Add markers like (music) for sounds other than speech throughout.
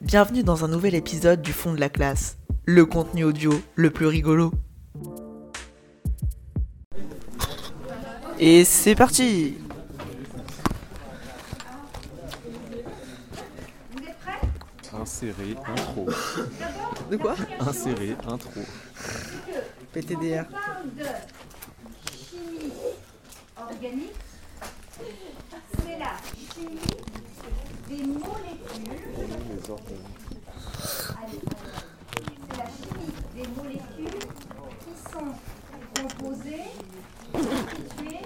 Bienvenue dans un nouvel épisode du fond de la classe, le contenu audio le plus rigolo. Et c'est parti Insérer intro. De quoi? Insérer intro. PTDR. On parle de chimie organique. C'est la chimie des molécules. C'est la chimie des molécules qui sont composées, constituées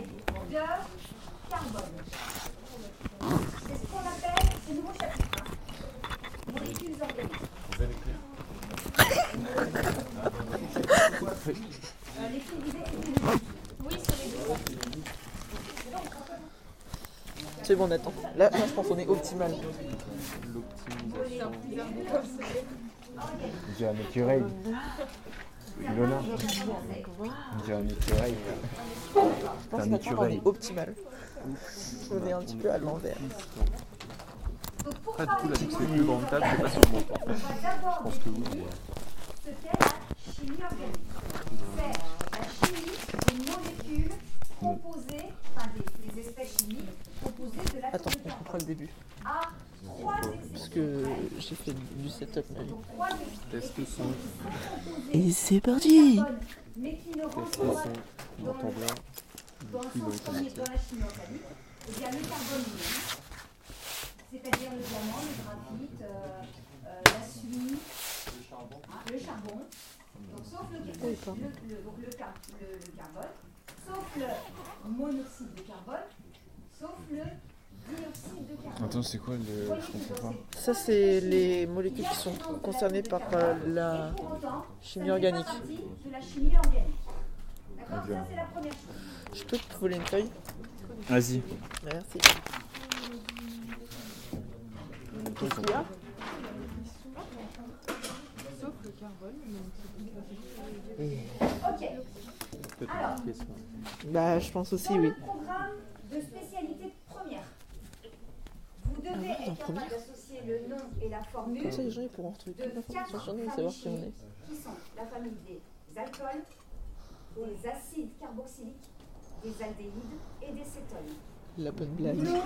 de carbone. C'est ce qu'on appelle, c'est le nouveau chapitre, molécules organiques. Les filles le- C'est bon, on attend. Là, là, je pense qu'on est optimal. On dirait un écureuil. Lola. On dirait un écureuil. Je pense Un qu'on écureuil. est optimal. On est un petit peu à l'envers. Pas du tout la du fixe les plus grandes tables, c'est pas sur mon temps. on va d'abord Je pense que oui. ce qu'est la chimie organique. C'est la chimie des molécules composées, enfin des, des espèces chimiques composées de l'atome Attends, on carbone. reprend le début. Parce exceptions. que j'ai fait du setup Test son. Et c'est parti carbone, mais qui ne Test son. On entend bien. le sens premier dans la chimie organique, eh bien le carbone c'est-à-dire le diamant, le graphite, euh, euh, la suie, hein, le charbon, donc sauf le, le- le- donc le car- le- le carbone, sauf le monoxyde de carbone, sauf le. Attends, c'est quoi le. Je comprends pas. Ça, c'est les molécules qui sont concernées par euh, la chimie organique. Je peux te voler une feuille Vas-y. Merci. Qu'est-ce qu'il y a Ok. Peut-être Alors. une question. Bah, je pense aussi, oui. le programme de spécialité de première, vous devez Ah en être capable d'associer le nom et la formule Comme ça, les gens ils pourront retrouver de quatre familles savoir qui on est. qui sont la famille des alcools, des acides carboxyliques, des aldéhydes et des cétones. La bonne blague. Non,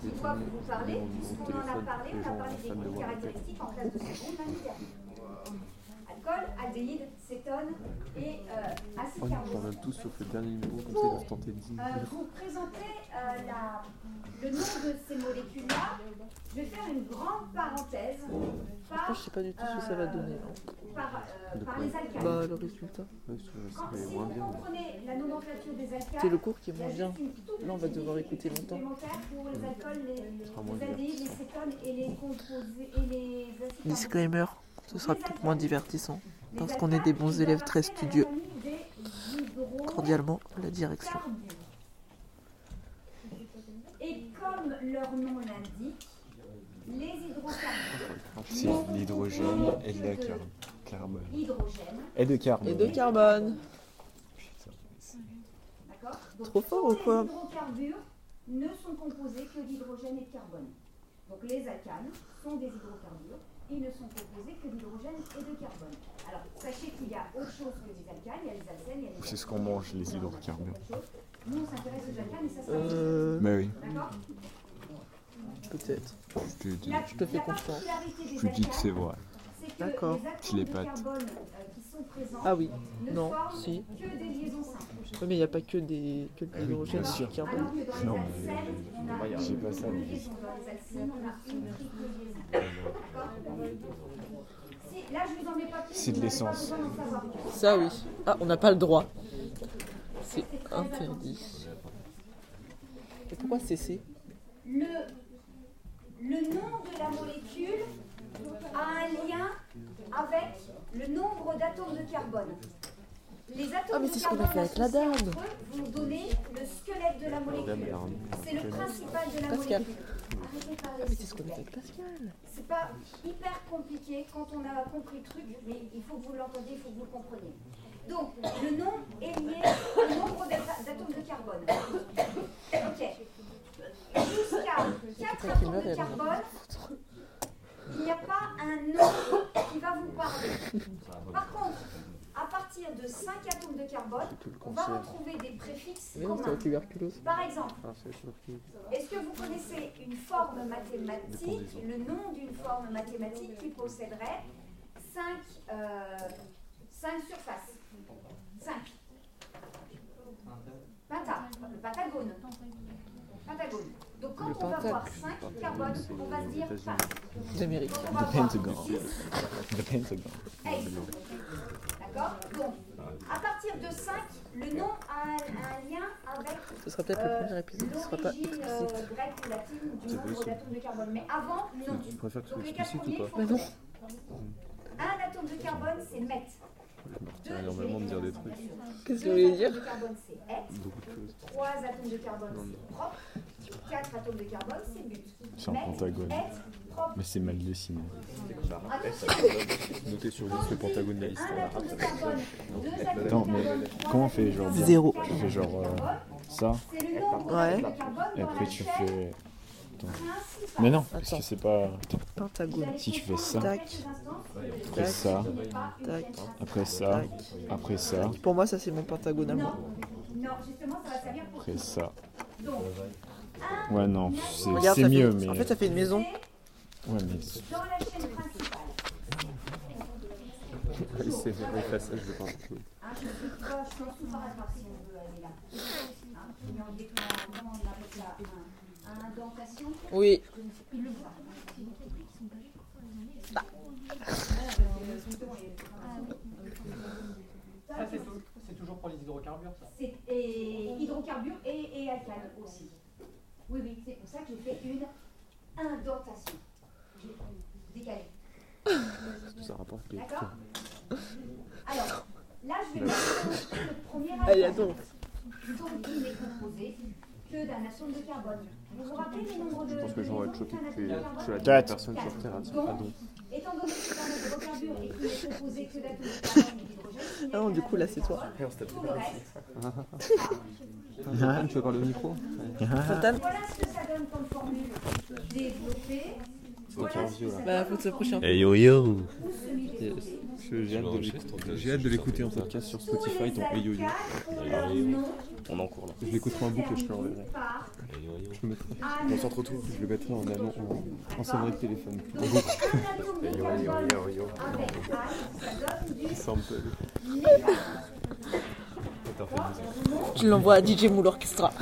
qui doivent vous parler, puisqu'on en a parlé, on a parlé des groupes caractéristiques en classe de seconde l'année dernière. Alcool, aldéhyde, cétone et euh, acide Oh, ils parlent carboxylique. tous sauf le dernier numéro, comme ça ils tenter de dire. Euh, vous présenter la- le nom de ces molécules-là. Je vais faire une grande parenthèse Après, par, je sais pas du tout ce que ça va donner. hein. par, euh, par les alcanes. Bah, le résultat. Quand, si vous comprenez la nomenclature des C'est le cours qui est moins bien. Là, on va devoir écouter longtemps. supplémentaire pour les alcools, les, sera moins les aldéhydes, les cétones et les composés et les acides Disclaimer, ce sera peut-être moins divertissant. parce qu'on est des bons élèves très studieux. Cordialement, la direction. Comme leur nom l'indique, les hydrocarbures, C'est l'hydrogène et de la car- carbone. hydrogène, Et de carbone. Et de carbone. d'accord Donc, Trop fort tous ou quoi Les hydrocarbures ne sont composés que d'hydrogène et de carbone. Donc les alcanes sont des hydrocarbures, ils ne sont composés que d'hydrogène et de carbone. Alors sachez qu'il y a autre chose que les alcanes, il y a les alcènes, il y a les C'est ce qu'on mange, les hydrocarbures. Nous on s'intéresse aux alcanes et ça c'est Euh, Mais oui. D'accord peut-être. Je te dis. La- Je te fais confiance. Je dis que c'est vrai. c'est D'accord. Je l'ai pas. euh, Ah oui. ne Non, si. que des liaisons simples. Ouais, mais il n'y a pas que des que de Ah oui, l'hydrogène sûr. du carbone. Non, pas ça, mais- ai pas plus. C'est de l'essence. Ça oui. Ah, on n'a pas le droit. C'est interdit. Et pourquoi CC Le, le nom de la molécule a un lien avec le nombre d'atomes de carbone. Les atomes Ah, mais de c'est ce qu'on a carbone fait avec la associés dame. entre eux vont donner le squelette de la molécule. C'est le principal de la Pascal. molécule. Arrêtez de parler, Ah, mais c'est ce vous qu'on a plaît. fait avec Pascal. C'est pas hyper compliqué quand on a compris le truc, mais il faut que vous l'entendiez, il faut que vous le compreniez. Donc, le nom est lié au nombre d'atomes de carbone. Ok. Jusqu'à 4 Quelqu'un qui atomes de elle en a carbone, un nom qui va vous parler. Par contre, à partir de 5 atomes de carbone, on va retrouver des préfixes Mais non, c'est la communs. tuberculose. Par exemple, Ah, est-ce que vous connaissez une forme mathématique, le nom d'une forme mathématique qui posséderait 5, surfaces? 5. Penta, le pentagone. Pentagone. Donc quand Le on va voir 5 carbone, on va se dire États-Unis. pentacle. D'Amérique. Quand on va The voir Pentagon. 6, The Pentagon. Exemple. D'accord Donc, à partir de 5, le nom a un, un lien avec Ce sera peut-être le euh, premier épisode qui sera pas l'origine euh, explicite. grecque ou latine du nombre d'atomes de carbone. Mais avant, non. Tu préfères que ce soit Donc les quatre explicite ou pas Mais non. Un atome de carbone, c'est mètre. Je me retiens énormément de dire des trucs. Qu'est-ce que vous voulez dire. Beaucoup de choses. Trois atomes de carbone, c'est propre. Quatre atomes de carbone, c'est but. C'est un pentagone. Mais c'est mal dessiné. Notez sur le pentagone de la liste. Attends, mais comment on fait, genre, Zéro. Tu fais genre, euh. Ça, C'est le nombre Ouais. d'atomes de carbone et après tu fais. principale. Mais non, parce Attends. que c'est pas. Pentagone. Si tu fais ça, Tac. Après ça, Tac. après ça, après ça, Pour moi, ça c'est mon pentagone à moi. non, justement, ça va servir pour après ça. Ouais, non, c'est mieux, fait... mais. En fait, ça fait une maison. Ouais, mais. c'est- dans la chaîne principale. Oui, c'est vrai, de pentagone. Hein. Hein. Oui. Voit. Ça, c'est tou- c'est toujours pour les hydrocarbures, ça. C'est et hydrocarbures et, et alcane aussi. Oui, oui, c'est pour ça que j'ai fait une indentation. J'ai décalé. Parce que ça rapporte D'accord Alors, là, je vais (laughs) présenter le premier Allez, atome. attends. Donc, il n'est composé que d'un atome de carbone. Vous vous rappelez les nombres de Je pense que être choqués que tu la dernière personne sur Terre à dire Donc, ah donc. étant donné que c'est un hydrocarbure et qu'il est composé que d'atomes de carbone et d'hydrogène, il n'y a Ah non, du coup, là, c'est toi. le reste, Ah, tu veux parler au micro? Voilà ce que ça donne comme formule développée. Voilà ce que ça Bah, faut prochain. formule yo yo. J'ai hâte de l'écouter. En podcast sur Spotify, ton Hey Yo Yo. On en cours là. Je l'écouterai en boucle et je te l'enverrai. par Je le mettrai. ane. On s'en retrouve. Je le mettrai en allant en, sonnerie de téléphone. De Yo Sample. Je l'envoie à DJ Moule Orchestra.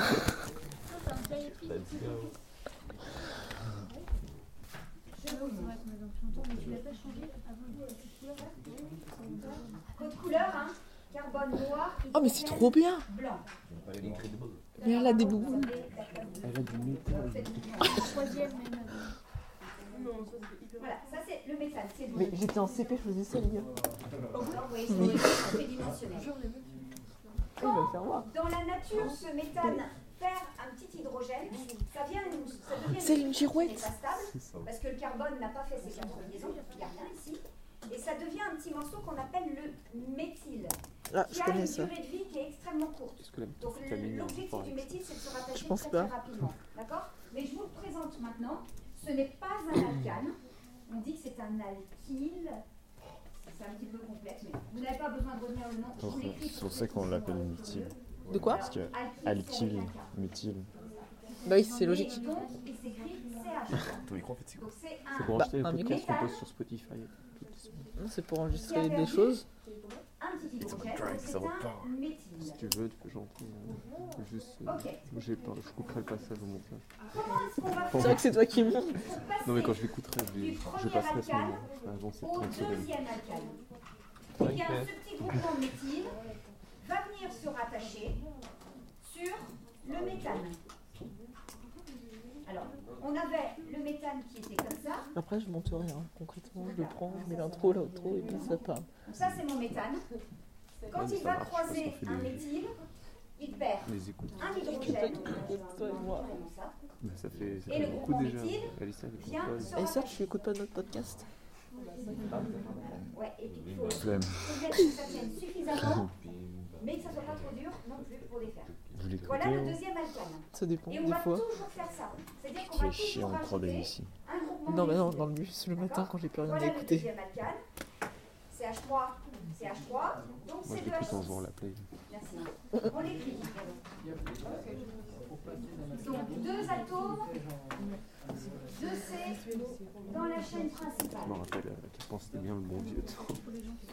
Code couleur, hein Carbone noir. Oh, mais c'est trop bien. Mais elle a des boubous. Elle a du métal. Voilà, ça c'est le méthane, c'est Mais j'étais en CP, je faisais ça, les gars. C'est tridimensionnel. Voir. Dans la nature, ce méthane perd un petit hydrogène. Ça, vient, ça devient une girouette. pas stable, parce que le carbone n'a pas fait ses quatre liaisons, il n'y a rien ici. Et ça devient un petit morceau qu'on appelle le méthyle, Ah, qui je a connais une ça. durée de vie qui est extrêmement courte. La Donc l'objectif du méthyle, c'est de se rattacher Je pense très, très rapidement. D'accord? Mais je vous le présente maintenant. Ce n'est pas un alcane. On dit que c'est un alkyle. C'est un petit peu complexe, mais vous n'avez pas besoin de retenir le nom. Je vous l'écris C'est pour ça qu'on l'appelle méthyle. De quoi? Parce que Alkyle, méthyle. Bah oui, c'est logique. (laughs) Ton micro en fait c'est c'est C'est pour Bah, acheter les un podcasts qu'on poste sur Spotify. toutes les semaines. Non, C'est pour enregistrer des choses. c'est. Si tu veux, tu peux gentil. euh, Juste. euh, Ok. J'ai pas, je couperai le passage au montage. Comment est-ce qu'on va C'est vrai que c'est toi qui passer Non, mais quand je l'écouterai, je, je passerai ce moment. Je ferai avancer au 30 secondes. deuxième alcane Eh bien, ce petit groupement méthyle va venir se rattacher sur le méthane. Alors, on avait le méthane qui était comme ça. Après, je monte rien. Concrètement, je le prends, je mets l'intro, l'outro et puis ça part. Donc ça, c'est mon méthane. Quand il va marche, croiser fait un des- méthyle, il perd un hydrogène. Toi et moi. Vraiment ça. Bah, ça fait, Et fait le beaucoup déjà. méthyle Alissa, elle Vient. Et ça, rattacher. tu écoutes pas notre podcast? Ouais, et puis il faut faut que ça tienne suffisamment, (laughs) mais que ça soit pas trop dur non plus pour les faire. Vous Voilà l'écoutez le hein deuxième alcane. Ça dépend, Et on des va fois. toujours faire ça. C'est-à-dire qu'on va chiant toujours en 3D rajouter ici. un groupement Non, mais non, d'études. dans le bus le matin quand j'ai plus rien à Voilà le écouter. deuxième alcane. CH3, CH3. Donc Moi, c'est je de l'écoute en H6. jouant à la play. Merci. On l'écrit. Donc deux atomes, deux C dans la chaîne Je me principale. rappelle à quel point c'était bien le bon vieux temps.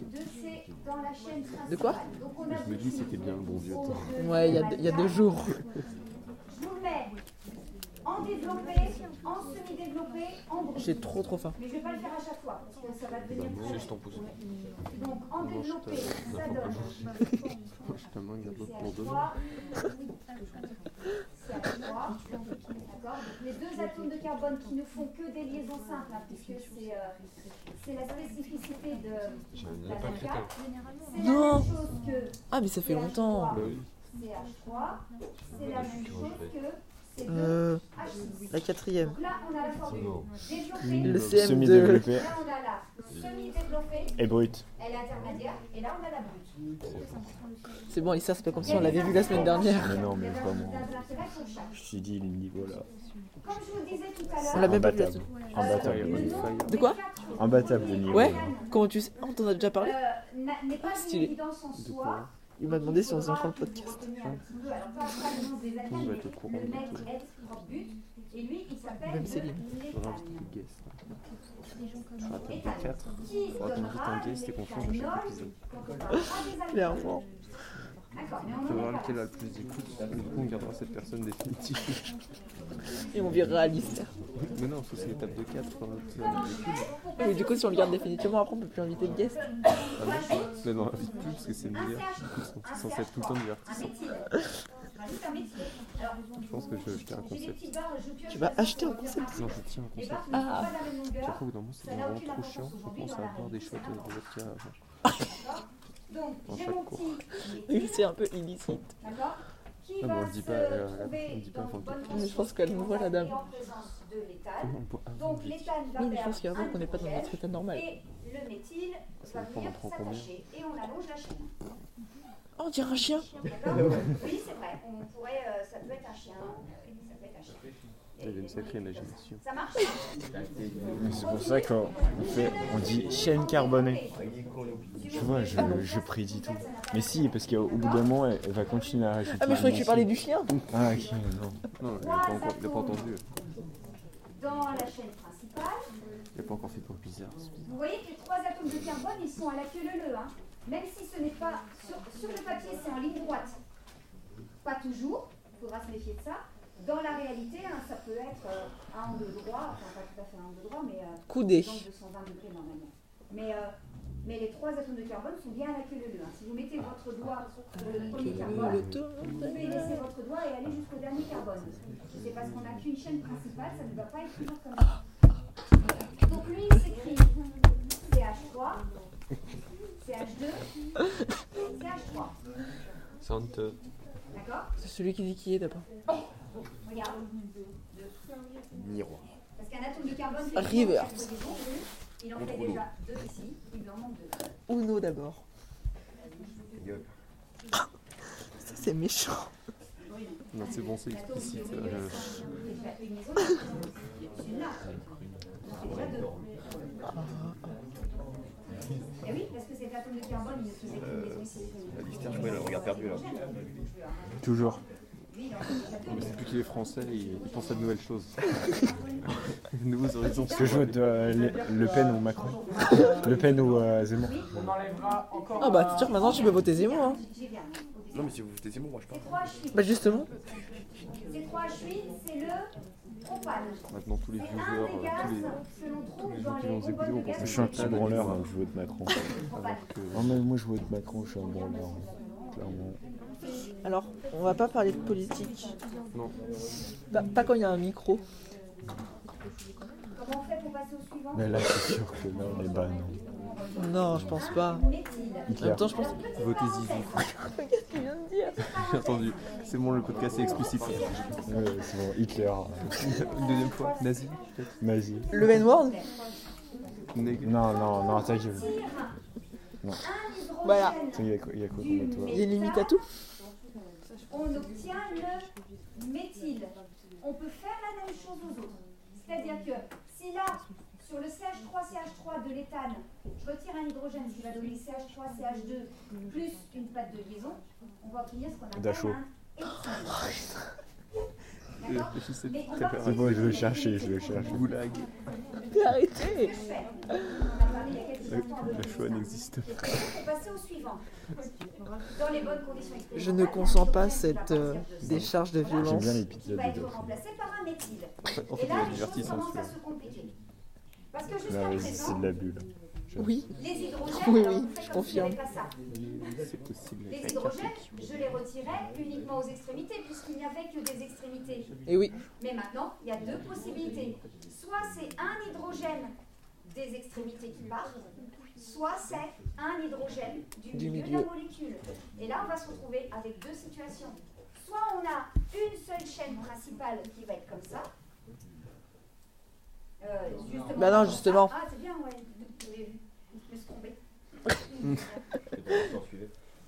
Deux C dans la chaîne principale. De quoi Donc on a Je me dis c'était bien le bon vieux temps. Ouais, il y, a- y a deux jours. Je vous le mets en développé, en semi-développé, en brut. J'ai trop trop faim. Mais je vais pas le faire à chaque fois parce que ça va devenir Bah, trop. juste ton pouce. Donc en développé, ça donne (laughs) Je te manque pour demain. (laughs) CH3, CH3, d'accord Donc les deux atomes de carbone qui ne font que des liaisons simples, hein, puisque c'est euh, c'est la spécificité de la Zika. C'est la Non. même chose que Ah, mais ça fait longtemps. Bah oui. CH3, c'est la même chose que C2H6. Euh, la quatrième. Donc là, on a la formule développée. Le CM2. Semi-développé Là, on a la semi-développée, et brut. elle est intermédiaire, et là, on a la brute. C'est bon, Issa, c'est pas comme si on l'avait vu la semaine dernière. Mais non, mais vraiment. Je suis dit le niveau là. Comme je vous le disais tout à l'heure, On l'a même pas vu la semaine. Imbattable De quoi Imbattable le niveau. Ouais Comment tu sais On t'en a déjà parlé? Euh, n'a- n'est pas une Stylé. évidence en soi. Il m'a demandé si on faisait encore le podcast. des Tout va être au courant de tout. est propre but. Et lui, il s'appelle Même le Céline. Faudra un l'éthane. petit guess. Je rappelle pas 4. Qui Faudra qu'on invite un guest et qu'on change à chaque épisode. des. Clairement. D'accord, mais On est lequel a le plus d'écoute. Et du coup, on gardera cette personne définitive. (laughs) Et on virera Alice. Mais non, faut que c'est l'étape de 4 dans notre habitude. Mais du coup, si on le garde définitivement, après on peut plus inviter de guest. Ah non, mais non, invite plus parce que c'est meilleur. Du coup, ils sont censés être tout le temps divertissants. (laughs) Je pense que je vais acheter un concept. Tu vas acheter un concept Non, je tiens un concept. Ah. longueur. Après, au bout d'un moment, c'est vraiment trop chiant. Je pense à avoir des c'est de vodka avant. Donc, En j'ai chaque mon cours. petit (laughs) c'est un peu illicite. D'accord Qui va le dit se pas, euh, on trouver le dit pas dans bonne Mais je pense qu'elle nous voit, la dame. en présence de l'éthane. Donc, l'éthane va Oui, mais je perdre pense qu'avant un qu'on n'est pas dans notre état normal. Et le méthyle va venir s'attacher et on allonge la chaîne. Oh, on dirait un chien. D'accord Oui, c'est vrai. On pourrait, euh, ça peut être un chien. euh, Ça peut être un chien. Il y avait une sacrée imagination. Ça marche C'est pour ça qu'on fait, on dit chaîne carbonée. Tu vois, je, je prédis tout. Mais si, parce qu'au bout d'un moment, elle, elle va continuer à rajouter. Ah, mais je croyais que tu parlais du chien. Ah, ok, non. Non, il n'a pas, encore- il a pas entendu. Dans la chaîne principale, Il n'a pas encore fait pour bizarre. vous voyez que les trois atomes de carbone, ils sont à la queue leu hein. Même si ce n'est pas sur, sur le papier, c'est en ligne droite. Pas toujours, il faudra se méfier de ça. Dans la réalité, hein, ça peut être euh, un angle droit, enfin pas tout à fait un angle droit, mais euh, Coudé. angle de 120 degrés normalement. Mais, euh, mais les trois atomes de carbone sont bien à la queue leu hein. Si vous mettez votre doigt sur le premier carbone, vous pouvez laisser votre doigt et aller jusqu'au dernier carbone. C'est parce qu'on n'a qu'une chaîne principale, ça ne va pas être toujours comme ça. Donc lui, il s'écrit CH3, CH2, CH3. Sante. D'accord? C'est celui qui dit qui est d'abord. Regarde. Miroir. Parce qu'un atome de carbone, fait Rivers. il en fait déjà deux ici, il en manque deux. Uno d'abord. (coughs) Ça, c'est méchant. Non, c'est bon, c'est explicite. euh. Eh oui, parce que cet atome de carbone, il ne faisait qu'une maison ici. Alistair, je crois, il a le regard perdu là. Lui, Toujours. C'est plus qu'il est français, il, il pense à de nouvelles choses. de (laughs) nouveaux horizons. Est-ce que je vote euh, le, Le Pen ou Macron Le Pen ou euh, Zemmour On enlèvera encore. Ah bah, c'est sûr, maintenant tu peux voter Zemmour. Hein. Non, mais si vous votez Zemmour, moi je parle. C3H8. Bah, justement. C3H8, c'est le propane. Maintenant, tous les C'est viewers, euh, tous les, que gens qui vont écouter vont penser Je suis un que petit c'est branleur, hein, je vote Macron. propane. Non, mais moi je vote Macron, je suis un branleur. hein, Clairement. Alors, on va pas parler de politique. Non. Bah, pas quand il y a un micro. Comment on fait pour passer au suivant? Mais là, c'est sûr que là, on est bas, non. Non, je pense pas. Méthyle. En Hitler. même temps, je pense. Votez Zizi. (laughs) Qu'est-ce qu'il vient de dire? J'ai entendu. C'est bon, le podcast est explicite. Ouais, c'est bon, Hitler, (laughs) Une deuxième fois, nazi. nazi. Le N-word. Non, non, non, ta gueule. Un Voilà. Il y a quoi, il y a quoi toi Il y a une limite à tout? On obtient le méthyle. On peut faire la même chose aux autres. C'est-à-dire que si là, sur le CH3CH3 de l'éthane, je retire un hydrogène, ce qui va donner CH3CH2 plus une patte de liaison, on va obtenir ce qu'on appelle un hexane. C'est bon, je le utiliser chercher, je le cherche. Goulag. A y a instants de La choix n'existe pas. pour passer au suivant. Dans les bonnes conditions Je ne consens pas cette euh, décharge de J'aime violence. bien les qui pizzas va de être dauphine. remplacé par un méthyle. En fait, Et il là, les choses divertissant commencent à celui-là. se compliquer. Parce que Non, jusqu'à vas-y, c'est présent, de la bulle. Oui, les hydrogènes, Oui, alors oui, vous faites je comme s'il n'y confirme. avait pas ça. C'est possible. Les hydrogènes, je les retirais uniquement aux extrémités, puisqu'il n'y avait que des extrémités. et oui. Mais maintenant, il y a deux possibilités. Soit c'est un hydrogène des extrémités qui part, soit c'est un hydrogène du, Du milieu, de la molécule. Et là, on va se retrouver avec deux situations. Soit on a une seule chaîne principale qui va être comme ça. Euh, justement, Bah non, justement. Ah, c'est bien, ouais. Vu. Je me suis trompée. (laughs)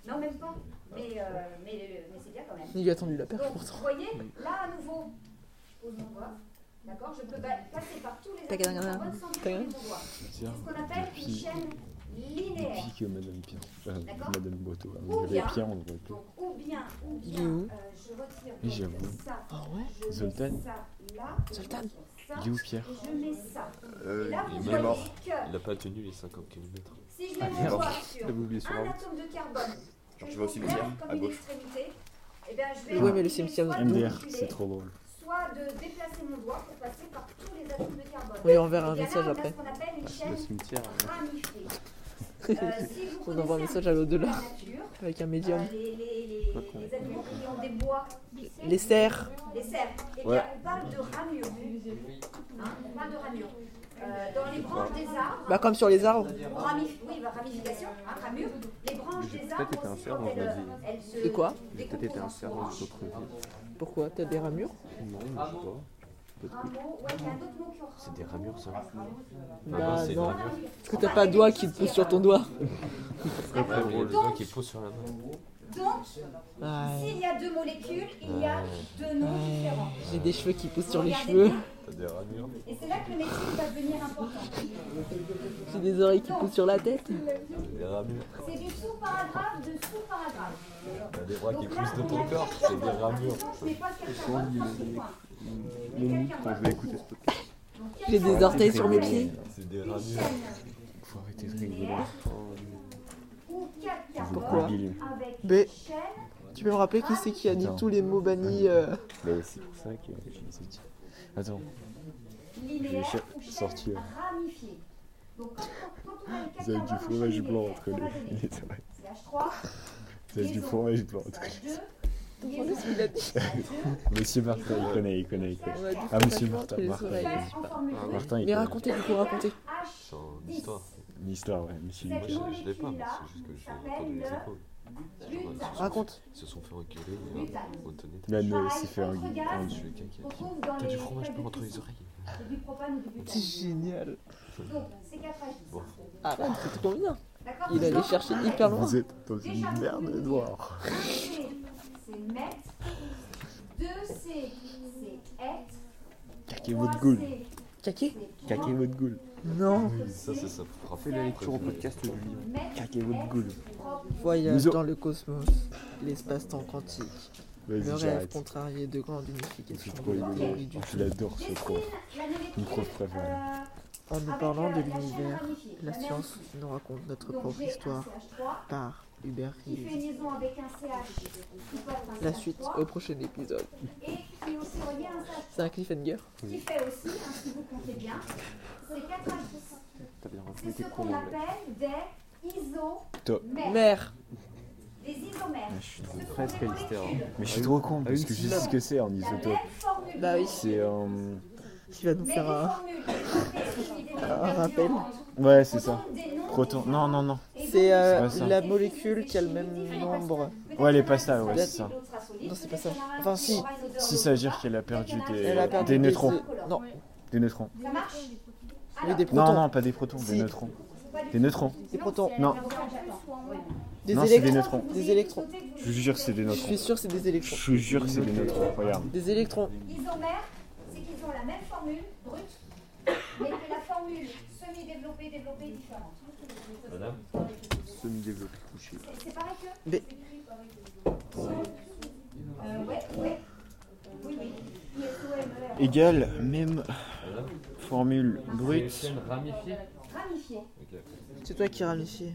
Non, même pas. Mais, euh, mais, mais c'est bien quand même. Il a tendu la perche Donc, pourtant. vous voyez, là à nouveau, je pose mon doigt. D'accord Je peux passer par tous les mon doigt. C'est ce qu'on appelle une chaîne linéaire. Depuis que Madame Pierre, euh, D'accord Madame a Ou bien- Pierre, on. Donc, ou bien, ou bien, euh, je retire donc ça. Ah ouais Je mets Zoltan. ça là. Zoltan. Il est où Pierre et je mets ça. Euh, Et là, vous il est mort. que Il n'a pas tenu les 50 km. si je Ah, merde. sur J'avais oublié sur la un route. atome de carbone, Genre, tu vas au cimetière, à une gauche. extrémité, eh bien, je vais Ouais, mais le cimetière MDR, c'est trop drôle. soit de déplacer mon doigt pour passer par tous les atomes de carbone. On lui enverra un message on a après. ce qu'on appelle une Le chaîne cimetière. ramifiée. Euh, si vous (laughs) On envoie un message à l'au-delà. Avec un euh, médium. les, les, les, les animaux qui ont des bois, Les cerfs. les cerfs, eh Ouais. bien, on parle de ramures. Hein, on parle de ramures. Euh, dans les branches des arbres, Bah comme sur les arbres. oui, bah, ramification, hein, ramure, les branches J'ai des peut-être arbres été un cerf dans elles, ma euh, vie. De quoi? J'ai peut-être été un cerf dans une autre vie. Pourquoi? T'as des ramures? Non, je sais pas. C'est des ramures, ça. Bah c'est non. vrai. Parce que t'as pas de doigt qui te pousse sur ton doigt. Très très drôle, le doigt qui pose sur la main. Donc, Ouais. s'il y a deux molécules, il y a deux noms Ouais. différents. J'ai des cheveux qui poussent sur les Regardez cheveux. bien. T'as des ramures. Et c'est là que le métier va devenir important. J'ai des oreilles qui poussent sur la tête. Des ramures. C'est du sous-paragraphe de sous-paragraphe. T'as des bras qui Donc là, poussent de on ton corps. C'est des ramures. Attention, je mets pas quatre souvent carbones Mon mood quand je vais écouter ce podcast. J'ai des orteils sur mes pieds. C'est des chaîne Faut arrêter de rigoler. Pourquoi Mais- chaîne Tu peux me rappeler qui c'est qui a dit tous les mots bannis euh, Bah, c'est pour ça que je les ai dit. Attends, a les quatre vous avez du fromage blanc entre les, donner les oreilles. CH3, Vous avez du fromage blanc entre les CH2, Demandez ce qu'il a dit. (laughs) Monsieur Martin, il connaît, il connaît, il connaît. Ah, monsieur Martin, Martin. deux, Martin, il Mais racontez, du coup, racontez. H C'est en histoire. Une histoire, ouais, monsieur Moi, je, je l'ai pas, c'est juste que j'ai s'appelle entendu les le échos. Raconte. Ils se sont fait. Butane. On tenait. Là, nous, Pareil, s'est fait Je dans T'as du fromage de entre les oreilles. C'est génial. Ah bah, c'est trop bien. Il allait chercher hyper loin. Vous êtes dans une merde noire. 1C, c'est mètre. 2C, c'est hecte. Caquez votre goule. 3C, Caqué c'est Caquez point. votre goule. Non. Ça, c'est ça. Frappe. Fais la lecture au podcast livre. Mètre, Caquez votre goule. Voyage dans le cosmos, l'espace-temps quantique, le rêve contrarié de grande unification de Je l'adore ce prof. Mon prof préféré. euh, En nous parlant euh, de l'univers, la science nous raconte notre propre histoire CH3 par Hubert qui un un La CH3, suite au prochain épisode. et qui est aussi relié à un CH3. C'est un cliffhanger. Qui fait aussi, hein, si vous comptez bien, c'est 4 H. T'as bien C'est rempli ce qu'on appelle des isomères. Mère Des isomères. Je suis sont presque à. Mais je suis trop con à parce que je sais ce que c'est en La isotope. Bah oui. C'est euh, qui va nous faire un. un rappel. Ouais, c'est ça. Proton. Non, non, non. C'est euh, pas ça. la molécule qui a le même nombre. Ouais, elle est pas ça, ouais, c'est ça. Non, c'est pas ça. Enfin, si. Si ça veut dire qu'elle a perdu des, Elle a perdu des neutrons. œufs. Non, Des neutrons. Ça marche? Oui, des Non, protons. non, pas des protons, Si. des neutrons. Des neutrons. Des protons. Non. Des Non, c'est des électrons. neutrons. Des électrons. Je vous jure, c'est des Je neutrons. suis sûr que c'est des Je électrons. vous jure que c'est des neutrons. Regarde. Des électrons. Isomères, c'est qu'ils ont la même formule brute, mais que la formule semi-développée, développée est différente. Madame? Semi-développé couché. C'est c'est pareil que Mais- euh, Ouais, ouais. Oui, oui. ISOMER. Égal, même formule brute. ramifiée Ramifié. C'est toi qui ramifie.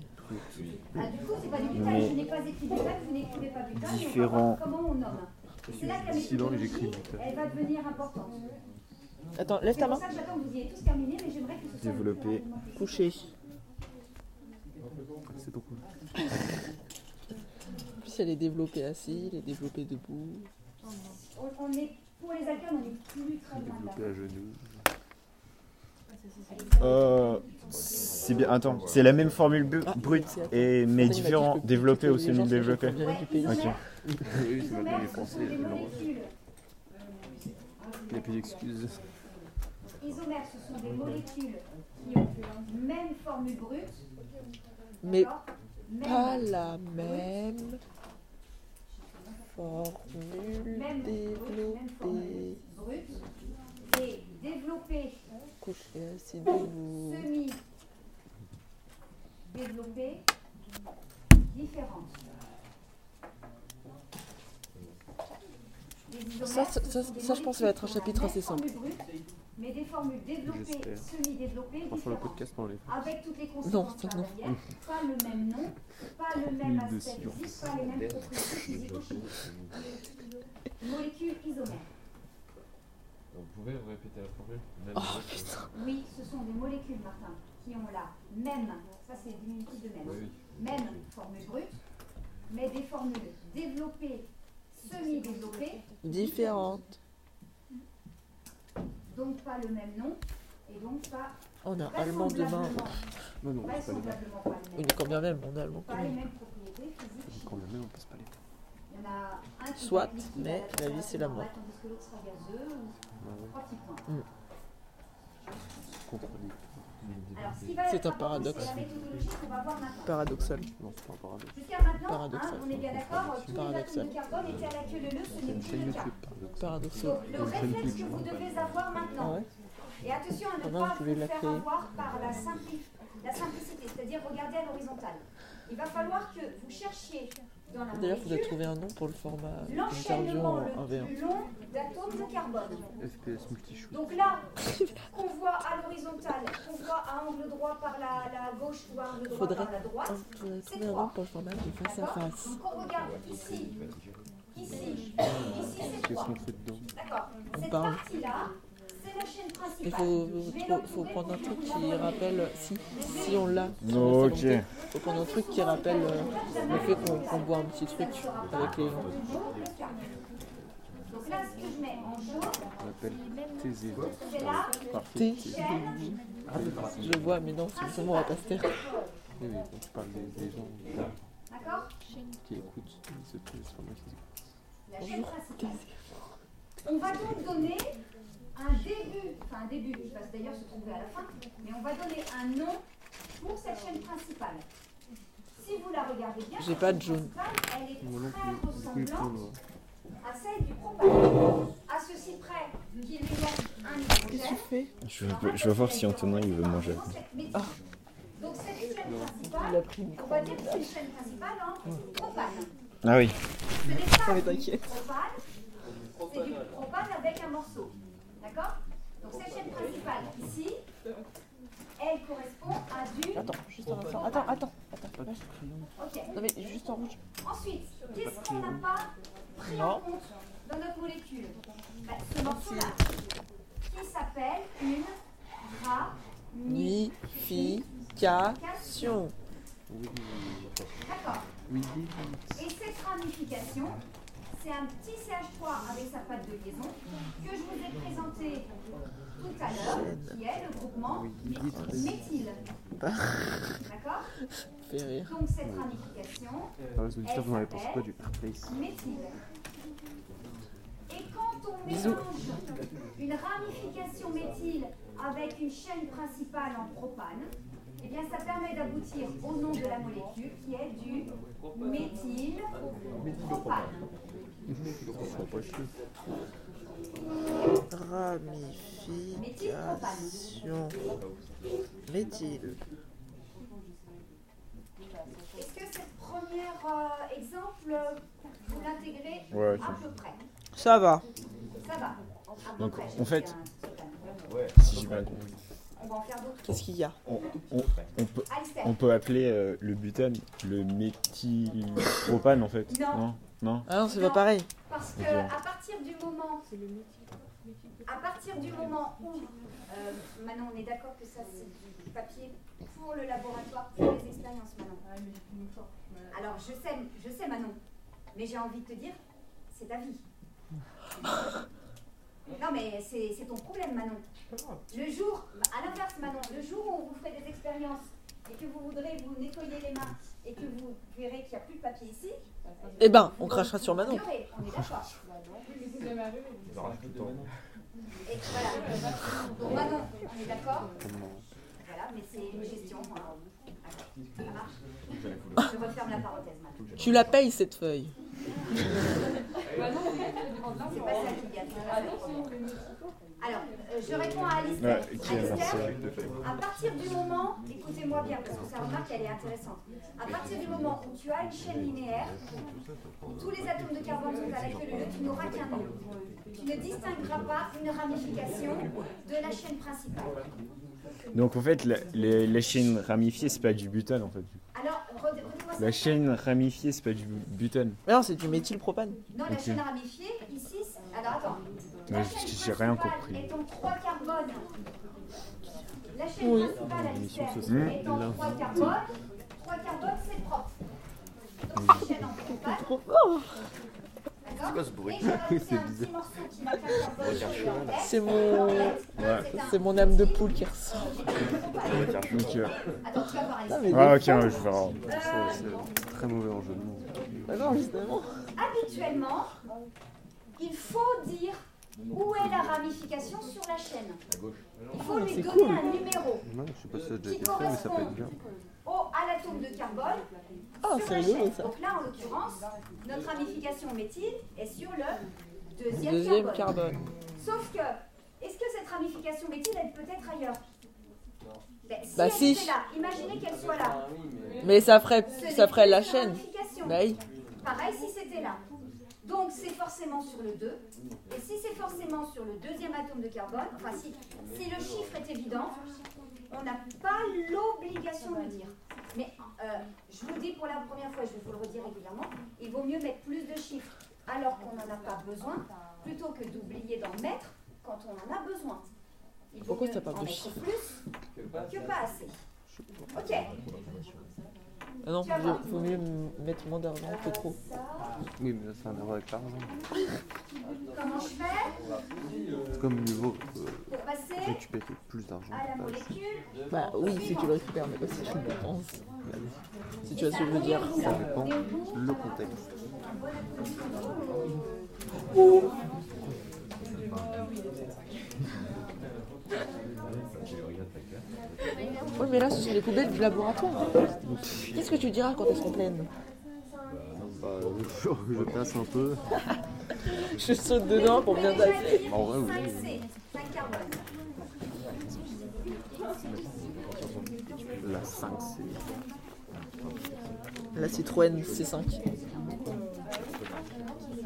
Ah, du coup, c'est pas du butal. Je n'ai pas écrit butal, vous n'écrivez pas butal. mais on va Différent. voir Comment on nomme C'est là que la méthodologie, elle va devenir importante. Attends, lève C'est ta pour main. ça que j'attends que vous ayez tous terminé, mais j'aimerais que ce soit le plus Développer. Couché. C'est trop cool. En plus, elle est développée assis, elle est développée debout. On, est, pour les alcanes, on est plus très loin de là. Développé à genoux. Euh, c'est bien. Attends, c'est la même formule bu- Ah, brute et mais différent, développé ou semi-développé. Ok. isomères, Oui, c'est maintenant les ce Français, sont des ils l'ont. molécules. Il n'y a plus d'excuses. Isomères, ce sont des molécules qui ont même formule brute, Mais pas Même, la même formule même, oui, même formule développée. et développée, Couché debout. semi. Développée, isomères, Ça, ça, ça, ça, je pense va être un chapitre assez simple. Mais des formules développées, semi-développées, différentes. avec toutes les Non, conséquences non. derrière, pas le même nom, pas le même aspect physique, pas les mêmes propriétés physico-chimiques. Molécules isomères. Vous pouvez répéter la formule Même Oh putain. Oui, ce sont des molécules, Martin, qui ont la même, ça c'est diminutif de même, Oui, oui. même formule brute, mais des formules développées, semi-développées, Différente. Donc pas le même nom, et donc pas On a allemand demain. Non, non, on passe pas les Oui, mêmes, mais quand bien même, on a allemand quand pas les même. mêmes propriétés physiques, Quand même, on passe pas les Il y en a un qui Soit, mais la vie, c'est la mort. Tandis que l'autre sera gazeux ou trois petits points. contre les. Alors, ce qui va C'est être un paradoxe. C'est la méthodologie qu'on va voir maintenant. Paradoxal. Non, c'est pas un paradoxe. Jusqu'à maintenant, Paradoxal. hein, on est bien d'accord, tous les Paradoxal. atomes de carbone étaient à la queue leu-leu, ce n'est plus le cas. Paradoxal. Donc, le réflexe que vous devez avoir Ah maintenant, ouais et attention à ne Ah pas vous faire avoir par la, simpli- la simplicité, c'est-à-dire regarder à l'horizontale. Il va falloir que vous cherchiez D'ailleurs, il faudrait trouver un nom pour le format interview l'enchaînement en le 1v1. plus long d'atomes de carbone. FPS multi-shoot. Donc là, qu'on voit à l'horizontale, qu'on voit à angle droit par la, la gauche ou à angle droit Faudrait- par la droite. Il faudrait trouver un nom pour le format de face à face. Donc on regarde ici, ici, (coughs) ici c'est Qu'est-ce 3. qu'on fait dedans D'accord. On Cette partie-là, Il faut, faut, prendre un truc qui rappelle, si, si on l'a, si on Ok. volonté, faut prendre un truc qui rappelle euh, le fait qu'on qu'on boit un petit truc avec les gens. Donc là, ce que je mets en jaune, On appelle TZ. c'est la Parfait. T, chaîne. je vois, mais non, c'est sûrement on va pas se taire. Oui, oui, quand tu parles des, des gens D'accord qui écoutent, c'est c'est pas moi qui écoute. La chaîne principale. On va donc donner un début, enfin un début qui va d'ailleurs se trouver à la fin, mais on va donner un nom pour cette chaîne principale. Si vous la regardez bien, J'ai pas de jaune. elle est très ressemblante à celle du propane. À ceci près qu'il lui manque un Qu'est-ce que tu hydrogène. fais Je veux, je veux voir si Antonin il veut manger. Ah. Donc cette chaîne principale, on va dire que c'est une chaîne principale en propane. Ah oui. Ce n'est pas t'inquiète. propane, c'est du propane avec un morceau. D'accord Ici, elle correspond à du. Attends, juste un instant. Attends, attends, attends. Ok. Non mais juste en rouge. Ensuite, qu'est-ce qu'on n'a pas pris en compte dans notre molécule? Bah, Ce morceau-là, qui s'appelle une Ramification. Oui, oui, oui. D'accord. Et cette ramification, c'est un petit CH3 avec sa patte de liaison que je vous ai présenté tout à l'heure, qui est le groupement méthyle. (laughs) D'accord Fait rire. Donc cette ramification, les auditeurs, vous pensé quoi du méthyle. Et quand on mélange une ramification méthyle avec une chaîne principale en propane, eh bien, ça permet d'aboutir au nom de la molécule qui est du méthylpropane. Ramification. Méthyle. Est-ce que ce premier euh, exemple, vous l'intégrez Ouais, à peu près? Ça va. Ça va. Donc, près, en fait- tiens Si j'ai bien compris. On va en faire d'autres. Qu'est-ce qu'il y a? On, on- on peut, Alistair, on peut appeler euh, le butane le méthylpropane en fait. Non. Non? Non? Ah non, c'est pas pareil. Parce que à partir du moment, à partir du moment où, euh, Manon, on est d'accord que ça c'est du papier pour le laboratoire, pour les expériences, Manon. Alors je sais, je sais, Manon, mais j'ai envie de te dire, c'est ta vie. (laughs) Non mais c'est c'est ton problème, Manon. Le jour, à l'inverse, Manon, le jour où vous ferez des expériences et que vous voudrez vous nettoyer les mains et que vous verrez qu'il n'y a plus de papier ici, Eh ben, on crachera sur Manon. on est d'accord. Et voilà. Donc Manon, on est d'accord Voilà, mais c'est une gestion. hein. Ça marche Je referme la parenthèse maintenant. Tu la payes cette feuille. C'est pas ça qui gagne. Le. Alors, euh, je réponds à Alistair. Ouais, ok, merci. Alistair, à partir du moment, écoutez-moi bien parce que sa remarque elle est intéressante. À partir du moment où tu as une chaîne linéaire, où tous les atomes de carbone sont à la queue leu, tu n'auras qu'un nœud. Tu ne distingueras pas une ramification de la chaîne principale. Donc en fait, la, la- la chaîne ramifiée, c'est pas du butane en fait. Alors, re- redis-moi ça. La chaîne ramifiée, c'est pas du butane. Non, c'est du méthylpropane. Non, la chaîne ramifiée, ici, alors attends. Chaîne j'ai rien principale compris. Oui. principale à l'hystère sociale. est en trois carbones. Trois carbones, c'est propre. Donc c'est en propane. Trop fort. D'accord quoi ce bruit (laughs) C'est un petit bizarre. C'est mon, Ouais. c'est mon âme de poule qui ressort. Donc, Attends, tu vas voir Ah, mais ah ok, des fois- ouais, je vais voir. C'est très mauvais en jeu de mots. Ah non, justement. Habituellement, il faut dire où est la ramification sur la chaîne. Il faut Ah, lui donner cool. un numéro. Non, je sais pas si ça a déjà qui été fait, mais ça peut être correspond bien. au, à l'atome de carbone Ah, sur la chaîne. ça. Donc là, en l'occurrence, notre ramification méthyle est sur le deuxième, Deuxième carbone. carbone. Sauf que, est-ce que cette ramification méthyle, elle peut être ailleurs Ben, si Bah, elle si. était là, imaginez qu'elle soit là. Mais ça ferait, Ce n'est ça ferait plus la chaîne. Bah oui. Pareil si c'était là. Donc c'est forcément sur le 2. Et si c'est forcément sur le deuxième atome de carbone, enfin si, si le chiffre est évident, on n'a pas l'obligation de le dire. Mais euh, je vous dis pour la première fois, je vais vous le redire régulièrement, il vaut mieux mettre plus de chiffres alors qu'on n'en a pas besoin, plutôt que d'oublier d'en mettre quand on en a besoin. Il vaut Pourquoi mieux pas en mettre plus que pas assez. Ok. Ah non, vaut vaut mieux mettre moins d'argent que trop. Oui, mais là, c'est un erreur avec l'argent. comment je fais? C'est comme niveau euh, récupérer plus d'argent. Bah, molécule Bah oui, si tu le récupères, mais pas si tu le dépenses. Si tu vois ce que je veux dire. Ça dépend le contexte. Oui, mais là, ce sont les poubelles du laboratoire. Qu'est-ce que tu diras quand elles seront pleines Bah, je, (laughs) je passe un peu. (laughs) Je saute dedans pour bien tasser. En vrai, oui. 5C, 5 carbone. La 5, c'est. La Citroën C5.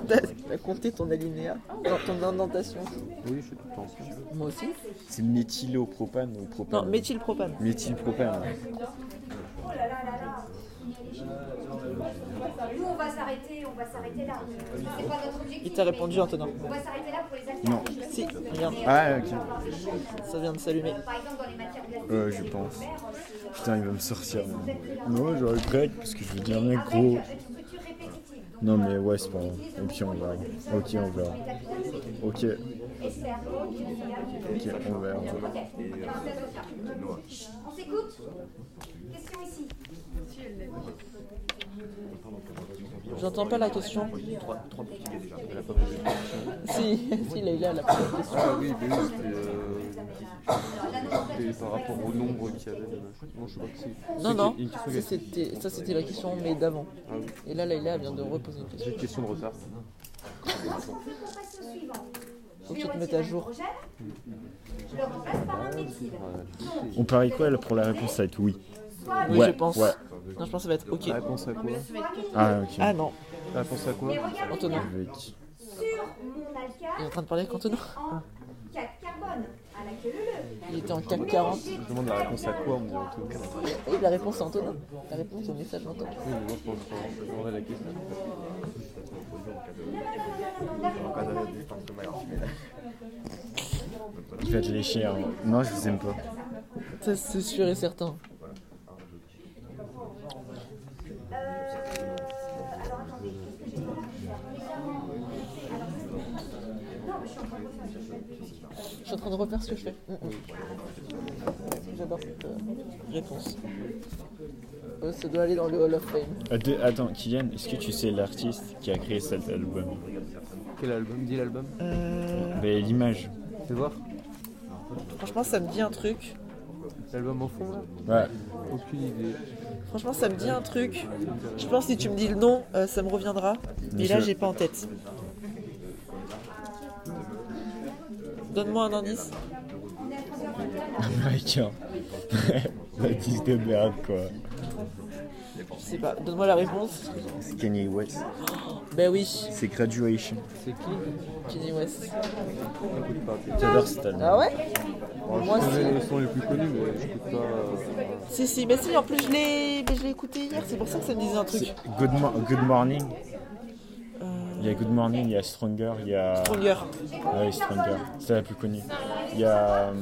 T'as t'as compté ton alinéa dans ton indentation. Oui, je suis tout le temps ça. Moi aussi. C'est méthylopropane ou propane Non, méthylpropane. Méthylpropane. Oh là là là là. Nous, on va s'arrêter, on va s'arrêter là. C'est pas notre objectif. Il t'a répondu tenant. On va s'arrêter là pour les Non. alternatives. Si, regarde, Ah, ok. ça vient de s'allumer. Par exemple, dans les matières Ouais, je pense. euh, Putain, il va me sortir. Non, j'aurais grec parce que je veux dire mec gros. une structure répétitive. Donc, Non, euh, mais ouais, c'est pas grave. pire, on verra. Ok, on verra. Ok, ok, on verra. Ferme. On s'écoute Question ici. J'entends pas la question. (laughs) Si, si, Leïla, elle a pas de question. Ah oui, mais oui, c'était. Euh, par rapport au nombre qu'il y avait de. Non, je sais pas que c'est. Non, non. une question Ça, de- c'était ça, c'était la question, mais d'avant. Ah oui. Et là, Laïla vient de reposer une J'ai question. une question de retard. Ce qu'on fait, on passe au suivant. Faut Je que tu te mettes à jour. On parie quoi pour la réponse Ça va être oui. Oui, ouais, je pense. ouais. Non, je pense que ça va être OK. La réponse à quoi Ah, ok. Ah non, La réponse à quoi Antonin. mon il est en train de parler avec Antonin. en 4 carbone, à la queue leu Il était en 440. Je demande la réponse à quoi, on me dit Antonin. Oui, la réponse c'est Antonin. La réponse au message d'Antonin. Oui, mais moi je pense que je demanderai la question. Je vais te lécher. hein. Non, je vous aime pas. Ça, c'est sûr et certain. Euh, alors attendez, qu'est-ce que j'ai Non, mais je suis en train de refaire ce que je fais. Je suis en train de refaire ce que je fais. J'adore cette euh, réponse. Euh, ça doit aller dans le Hall of Fame. Attends, attends, Kylian, est-ce que tu sais l'artiste qui a créé cet album Quel album Dis l'album. Euh, Ben, L'image. Fais voir. franchement, ça me dit un truc. L'album au fond là Ouais. Aucune idée. Franchement, ça me dit un truc. Je pense que si tu me dis le nom, euh, ça me reviendra. Mais là, j'ai pas en tête. Donne-moi un indice. Américain. (laughs) L'artiste de merde, quoi. Je sais pas. Donne-moi la réponse. C'est Kanye West. Ben oui, C'est Graduation. C'est qui? Kanye West. J'adore cet album. Ah ouais? Moi, c'est- les sons les plus connus, mais j'écoute pas. euh, Si, si, mais si, en plus, je l'ai mais je l'ai écouté hier, c'est pour ça que ça me disait un truc. C'est Good, Mo- Good Morning. Il y a Good Morning, il y a Stronger, il y a. Stronger. Ouais, Stronger. C'est la plus connue. Il y a. euh,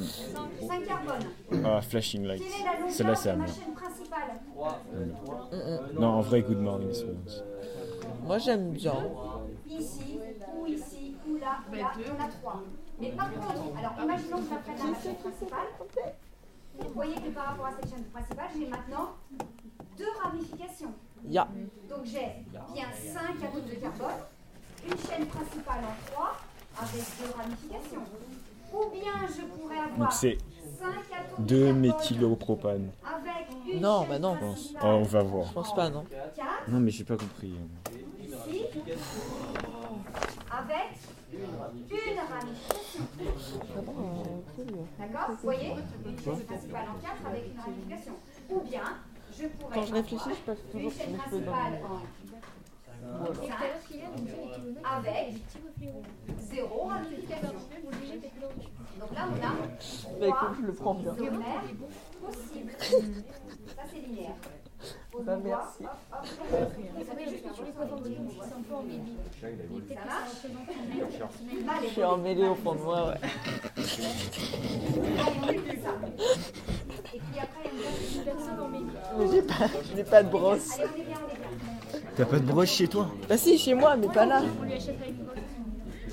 5 carbone. ah, Flashing longueur Celle-là, c'est la Mm, mm. Non, en vrai, Good Morning, c'est bon. Moi, j'aime bien. Ici, ou ici, ou là, ou là, il y en a 3. Mais par contre, alors imaginons que j'apprenne la chaîne principale. Vous voyez que par rapport à cette chaîne principale, j'ai maintenant deux ramifications. Donc j'ai bien 5 atomes de carbone, une chaîne principale en 3 avec deux ramifications. Ou bien je pourrais Donc avoir 5 c'est atomes de 2 carbone méthylopropane. avec une Non, chaîne bah non. principale Oh, on va voir. Je pense pas, non. 4 Non, mais j'ai pas compris. ici avec une ramification. D'accord? Vous voyez? Une chaîne principale en 4 avec une ramification. Ou bien je pourrais Quand je réfléchis, je passe une toujours chaîne mes cheveux dans principale en 5 avec zéro ramification. Donc là, on a Mais trois écoute, je le prends bien. possibles. Ça, c'est linéaire. Bah, merci. Je suis emmêlée au fond de moi, ouais. Allez, on fait ça. Et puis après, il y a une personne Mais j'ai pas, j'ai pas de brosse. T'as pas de broche chez toi? Bah si, chez moi, mais pas là.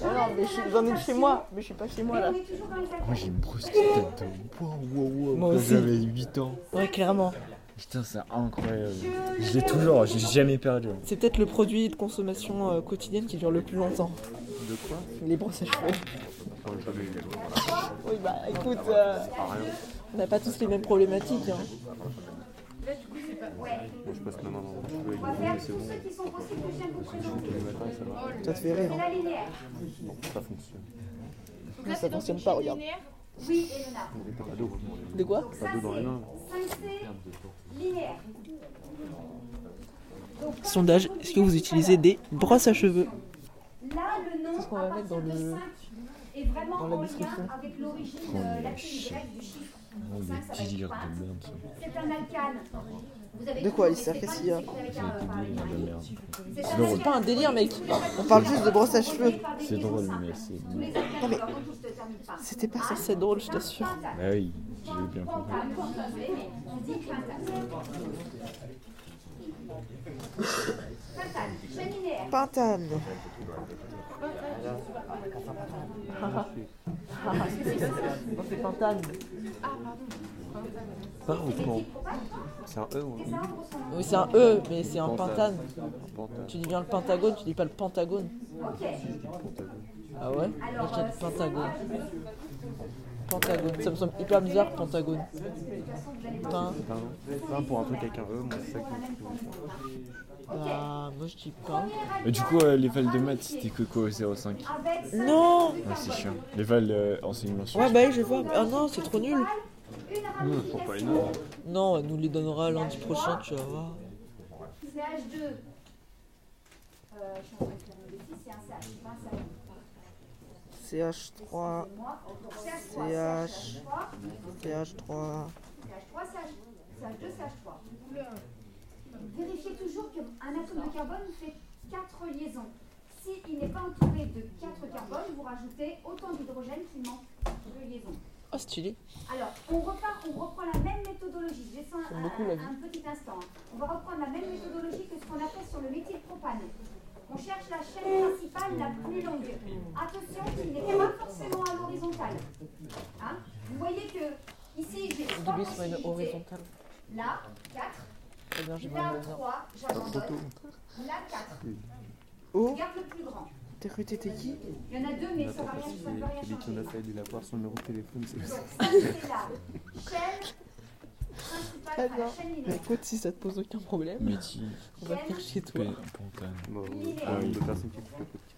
Ah non, mais j'en ai chez moi, mais je suis pas chez moi là. Moi j'ai une brosse qui date de. Wow, wow, wow, Moi quand aussi. j'avais 8 ans. Ouais, clairement. Putain, c'est incroyable. Je l'ai toujours, j'ai jamais perdu. C'est peut-être le produit de consommation euh, quotidienne qui dure le plus longtemps. De quoi? Les brosses à cheveux. Oui, bah écoute, euh, on n'a pas tous les mêmes problématiques. Hein. Ouais. Moi, je passe ma main dans les cheveux On va faire c'est tous bon. ceux qui sont possibles que je viens de vous présenter. Ça va. Ça te fait rire. C'est Hein. la linéaire. Non, ça fonctionne. Mais ça fonctionne pas, regarde. Oui. De quoi mains. 5C linéaire. Donc, Sondage, est-ce que vous utilisez des brosses à cheveux Là, le nom C'est ce qu'on va mettre dans de le- 5 est vraiment dans la en lien description. avec l'origine euh, du chiffre. Oh, quinte. de merde ça. C'est un alcane. Vous avez De quoi, Alistair des Qu'est-ce qu'il y a stéphanols, c'est pas un délire, mec. On parle juste de brosse à cheveux. C'est drôle, mais c'est. C'était pas censé être drôle, je t'assure. Bah oui, j'ai bien compris. Pintane. C'est pintane. Ou quand C'est un E ou un I Oui, c'est un E, mais c'est un Pentane. Un pentane. Tu dis bien le pentagone, tu dis pas le pentagone. Ok. Ah ouais Moi, je dis le pentagone. Pentagone. Ça me semble hyper bizarre, Pentagone. Pain. Pain, pain pour un truc avec un E, moi c'est ça Bah, moi je dis pain. Mais du coup, euh, les vals de maths, c'était que quoi au 05 Avec ça, Non Ouais, c'est chiant. Les vals euh, enseignement Ouais, supérieur. bah je voir. Ah non, c'est trop nul. une Nous, on prend pas les. Non, elle nous les donnera lundi prochain, tu vas voir. CH2. Euh, je suis en train de faire une bêtise, c'est un CH, pas un CH. CH3, Moi, CH3, CH. CH3, CH3. CH3, CH2, CH3. Vérifiez toujours qu'un atome de carbone fait 4 liaisons. S'il n'est pas entouré de 4 carbones, vous rajoutez autant d'hydrogène qu'il manque de liaisons. Oh, stylé. Alors, on repart, on reprend la même méthodologie. Je descends J'aime un, petit instant. hein. On va reprendre la même méthodologie que ce qu'on a fait sur le méthylpropane. On cherche la chaîne principale la plus longue. Attention, qui n'est pas forcément à l'horizontale. Hein Vous voyez que ici, j'ai trois Début sur une possibilités. horizontale. Là, 4. Très bien, j'ai nez. 3, j'abandonne. Là, 4. Oh, Regarde le plus grand. t'as cru t'étais qui? Il y en a deux, mais ça va rien, ça ne va rien Celui qui en changer. a fait, il a voir son numéro de téléphone, c'est ça, c'est la chaîne principale, bien. la chaîne linéaire. écoute, si ça te pose aucun problème, on va venir chez toi. Pantane. Bon, un nombre de personnes qui écoutent le podcast. Je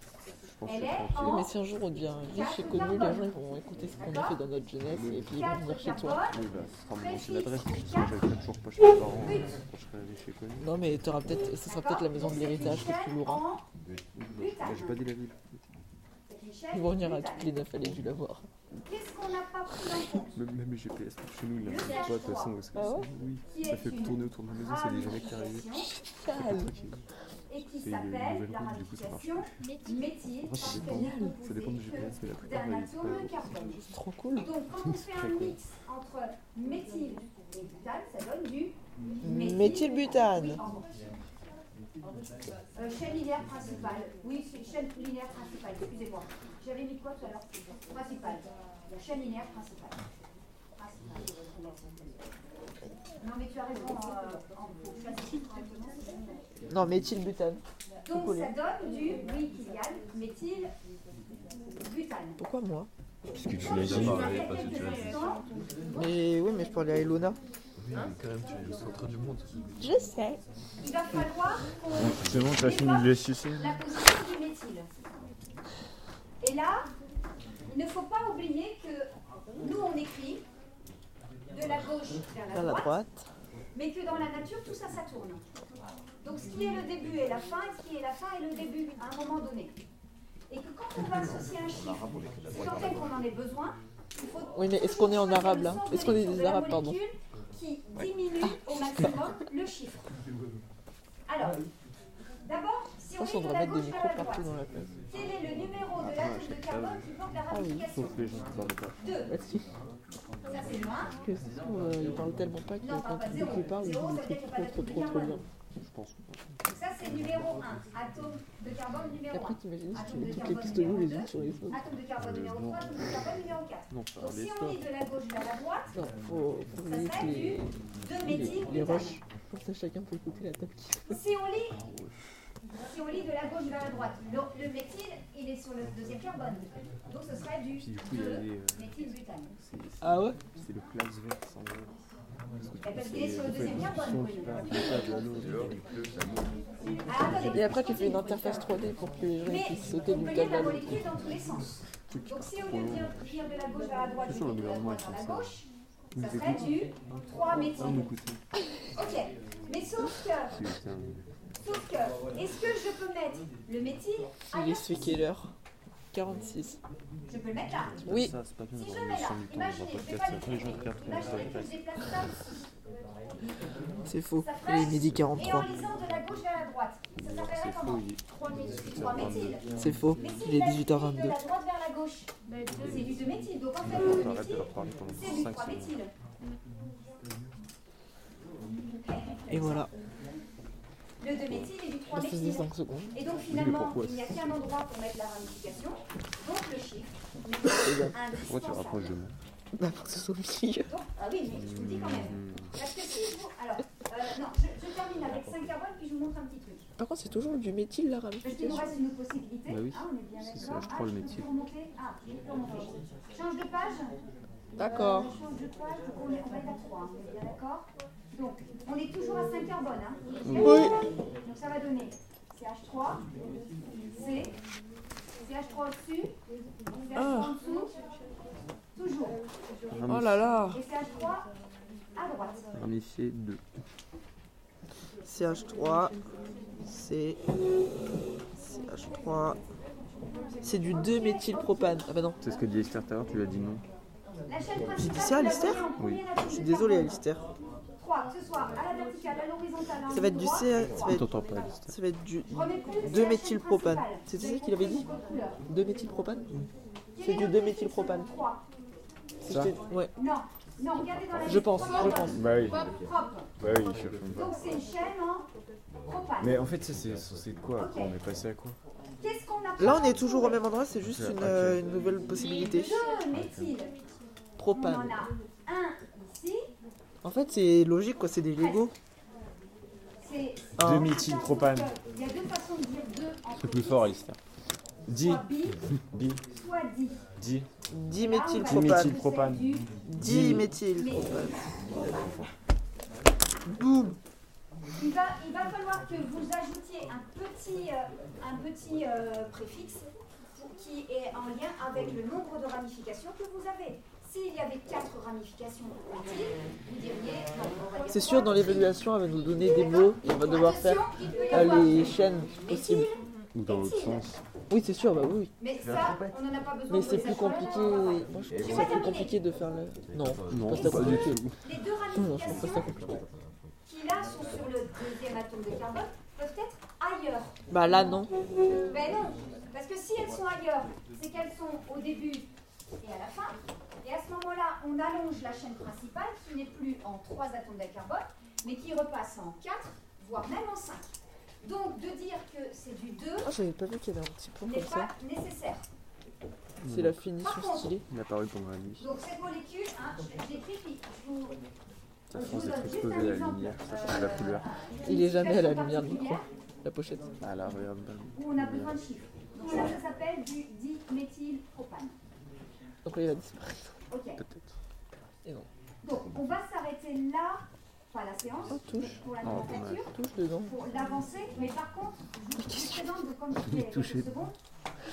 pense que c'est Mais si un jour on devient riche et connu, les gens vont écouter ce qu'on a fait dans notre jeunesse et puis ils vont venir chez toi. Oui, bah, ce sera mon ancienne adresse, parce que j'habiterai toujours pas chez mes parents euh, quand je serai riche et connu. Non mais t'auras peut-être, ce sera peut-être la maison de l'héritage que tu loueras. J'ai pas dit la ville. Ils vont venir à toutes les neuf, allez dû l'avoir. Qu'est-ce qu'on n'a pas pris en compte Même, les GPS pour chez nous, il n'a pas de toute façon. Parce que Ah ouais oui, ça fait tourner autour de la maison, c'est des jamais qui arrivent. Et qui s'appelle la ramification la plupart, d'un c'est atome carbone. C'est trop cool. Donc quand on fait un mix entre méthyle et butane, ça donne du Méthylbutane. Euh, chaîne linéaire principale. Oui, c'est chaîne linéaire principale, excusez-moi. J'avais mis quoi tout à l'heure? Principale. La chaîne linéaire principale. Non mais tu as raison, euh, en. Non, méthylbutane. Donc ça donne du, oui Kylian, méthyle butane. Pourquoi moi? Parce que tu l'as je dit. Mais oui, mais je parlais à Elona. Quand même, tu es au centre du monde. Je sais. Il va falloir qu'on C'est bon, t'as fini de les sucer la position du méthyle. Et là, il ne faut pas oublier que nous on écrit de la gauche vers la Vers la droite, droite. mais que dans la nature tout ça ça tourne. Donc ce qui est le début est la fin, et ce qui est la fin est le début à un moment donné. Et que quand on va associer un chiffre, tant est qu'on en ait besoin, il faut Oui, mais est-ce qu'on est en arabe, là Est-ce de qu'on est des arabes, pardon molécule Qui diminue au maximum le chiffre. Alors, d'abord, si on est de la gauche vers micros la partout droite, dans la place. quel est le numéro de l'atome de carbone qui bloque la ramification parlent pas. 2. Ça c'est le 1. parce que si euh, ils parlent tellement pas que Non, quand pas ils zéro. ils parlent, ils disent ça veut des dire trucs qu'il y a trop pas trop trop d'atome de bien. Je pense. Donc ça c'est numéro 1. Atome de carbone numéro 1. après, t'imagines si tu Atome mets de toutes les carbone pistolets numéro les 2. unes sur les autres. Atome de carbone numéro 3, atome de carbone numéro 4. Non, ça Donc si on lit de la gauche vers la droite, Non, faut, faut ça serait les, du 2 les, méthyle les rushs. Comme ça, chacun peut écouter la table qui Si on lit, si on lit de la gauche vers la droite, le, le méthyle, il est sur le deuxième carbone. Donc ce serait du du coup, il y a 2 les, euh, méthylbutane. Ah ouais C'est le place vert sans parce qu'il est sur le deuxième carbone. Ah, Et après, tu fais une interface 3D pour que les gens Mais puissent sauter on du peut lire la canal. molécule dans tous les sens. Donc si au lieu de dire, de la gauche vers la droite, je dis de la droite vers la gauche, ça serait du 3 Ah, nous méthyle. écoutez. Ok, mais sauf que, sauf que, est-ce que je peux mettre le méthyle Il est ce quelle heure? 46. Je peux le mettre là? Oui. Ça, c'est pas bien Si je mets là, du imaginez, je vais podcast. pas comme ça. Imaginez que je déplace ça ici. C'est faux. Il est midi Et 43. en lisant de la gauche vers la droite, ça s'appellerait C'est comment faux, il est 3 méthyl. 3 méthyl. C'est faux. Il est a écrit de 18h22. la droite vers la gauche, c'est du 2 méthyl. Donc en fait, le On 2 arrête de méthyl, c'est du 5 3 secondes. méthyl. Et voilà. Le 2 méthyl est du 3 Je faisais méthyl. 5 secondes. Et donc finalement, il n'y a qu'un endroit pour mettre la ramification. Donc le chiffre Pourquoi tu rapproches de moi Bah, pour que ce soit au milieu. Donc, ah oui, mais je vous le dis quand même. Hmm. Parce que si vous. Alors, euh, non, je, je termine avec 5 carbones puis je vous montre un petit truc. Par contre, c'est toujours du méthyle la Parce qu'il nous ramification. reste une autre possibilité. Bah oui, Ah, on est bien c'est d'accord. ça, je Ah, prends le remonter. Ah, je peux remonter. Change de page. D'accord. Euh, change de page, donc on, est, on va être à 3, on est bien d'accord Donc, on est toujours à 5 carbones. Hein. Oui. Donc ça va donner CH3, C, CH3 au-dessus, CH3 Ah. en dessous, toujours. Oh là là. Et CH3 à droite. Ramifié 2. CH3, c'est CH3. C'est du 2-méthylpropane. Ah bah non. C'est ce que dit Esther tout à l'heure, tu lui as dit non. La chaîne J'ai principale, dit ça, Alistair Oui. Je suis carbone. Alistair. 3, que ce soit à la verticale, à l'horizontale, à Ça va être du C- ça va être- pas. Ça va être du Remets plus le 2-méthylpropane. CH principal. C'est ça qu'il avait dit Votre couleur. 2-méthylpropane Quel C'est est du notre 2-méthylpropane. effet Trois. Si Ça Ouais. Non, non, regardez dans la Je pense, je pense. Bah oui. Propre. Bah oui, je cherche. Donc c'est une chaîne en propane. Mais en fait, ça c'est censé quoi on est passé à quoi Qu'est-ce qu'on a Là, on est toujours au même endroit, c'est juste une, euh, une nouvelle possibilité. Deux méthyl. On en Propane. a un ici. En fait, c'est logique, quoi, c'est des Lego. C'est. Ah. 2-méthylpropane. Il y a deux façons de dire deux en C'est plus fort, Esther. Di, Soit bi, (laughs) bi, soit di. di. 10-méthylpropane. Diméthylpropane. 10-méthylpropane. Boum Il va, il va falloir que vous ajoutiez un petit, euh, un petit euh, préfixe pour- qui est en lien avec le nombre de ramifications que vous avez. S'il y avait quatre ramifications vous diriez. non, on va dire C'est sûr, dans l'évaluation, elle va nous donner des mots et on va devoir faire euh, les chaînes possibles. Ou dans l'autre sens. Oui, c'est sûr, bah oui. mais ça, on n'en a pas besoin. Mais c'est plus compliqué. Moi, je trouve que c'est plus compliqué de faire le. Non, Non, pas ça pas du compliqué. tout. Les deux je ça ramifications qui là sont sur le deuxième atome de carbone peuvent être ailleurs. Bah là, non. Ben non, parce que si elles sont ailleurs, c'est qu'elles sont au début et à la fin. Et à ce moment-là, on allonge la chaîne principale qui n'est plus en trois atomes de carbone, mais qui repasse en 4, voire même en 5. Donc de dire que c'est du 2 Ah, j'avais pas vu qu'il y avait un petit point comme ça. pas nécessaire. C'est la finition stylée. Il a paru pendant la nuit. Donc cette molécule, hein, je l'écris, puis je vous, Ça je vous d'être donne juste exposé un à la exemple, lumière, ça euh, la couleur. Il est jamais à la lumière du micro, la pochette. Ah là, regarde. Où on a besoin de chiffres. Donc ça, ça s'appelle du diméthylpropane. Donc là, il va disparaître. Ok. Peut-être. Et non. Donc, on va s'arrêter là, pas la séance, Oh, touche. pour la Oh, nomenclature, Touche dedans. pour l'avancer. Mais par contre, je vous présente, de comme je a touché. quelques secondes,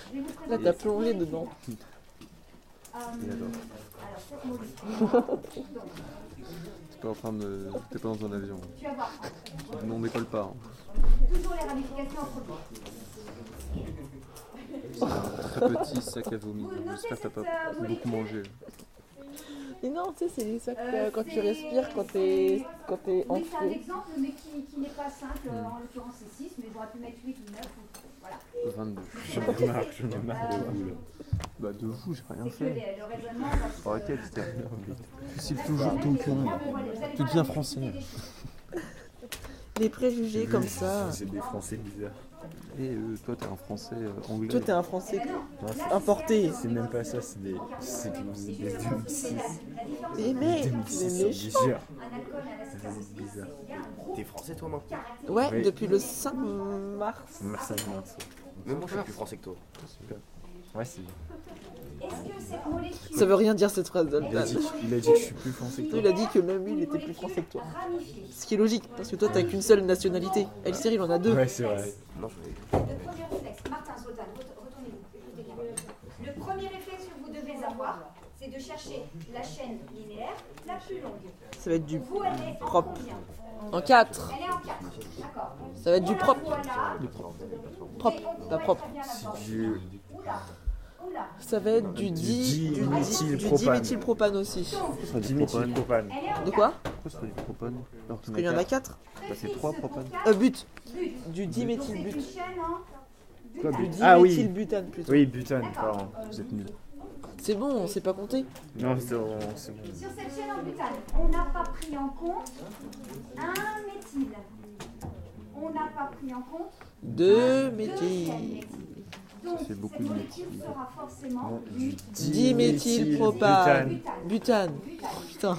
je vais vous Là, présenter t'as cette plongé dedans. Euh, Il adore. alors. (laughs) Donc, T'es pas en train de. T'es pas dans un avion. tu vas voir. Non, on décolle pas. hein. Toujours les ramifications entre deux. Très petit sac à vomi. J'espère que t'as pas euh, beaucoup mangé. Et non, tu sais, c'est les sacs Euh, euh, quand tu c'est- respires, quand t'es quand t'es Oui, c'est un enflé. exemple, mais qui, qui n'est pas simple. En l'occurrence, c'est 6, mais j'aurais pu mettre 8 ou 9. ou- Voilà. 22. J'en ai marre, j'en ai marre de vous là. Bah, de vous, j'ai rien C'est fait. arrêter, Esther. Tu cibles toujours ton cœur. Tu deviens français. Les préjugés comme ça. C'est des français bizarres. Et euh, toi, t'es un français euh, anglais. Toi, t'es un français Non, c'est- importé. c'est même pas ça, c'est des. C'est que vous êtes des 2006. Et mec, 2006, c'est c'est méchant. à la bizarre. T'es français toi, moi Ouais, Oui. depuis le 5 mars. Merci, merci. Même moi, je suis plus français que toi. Ouais, c'est. Molécule Ça veut rien dire cette phrase Il a d'Altan. dit, il a dit que je suis plus français que toi. Il a dit que même lui, il était plus français que toi. Ce qui est logique, parce que toi, t'as qu'une seule nationalité. Elle, Cyril, en a deux. Ouais, c'est vrai. Non, je. Le premier réflexe, Martin, Zoltan, ret- retournez-vous, écoutez bien. Le premier réflexe que vous devez avoir, c'est de chercher la chaîne linéaire la plus longue. Ça va être du Vous, elle est en propre. combien En 4. Elle est en 4, d'accord. Ça va être du propre. là, Propre, on pas propre. Du. Ça va être du 10 du diméthylpropane. aussi. Ça serait du propane. Diméthylpropane. De 4. quoi Pourquoi du propane Alors Parce qu'il y en a 4. Bah, c'est trois propanes. Euh, but. But. Du c'est diméthylbut. butane. Du Ah oui. dimethylbutane plutôt. Oui, butane, pardon. Vous êtes nuls. C'est bon, on sait pas compter. Non, c'est bon. c'est bon. Sur cette chaîne en butane, on n'a pas pris en compte un méthyle. On n'a pas pris en compte Deux un C'est beaucoup cette de molécule méthyle. sera forcément du Diméthylpropane. Butane. Putain.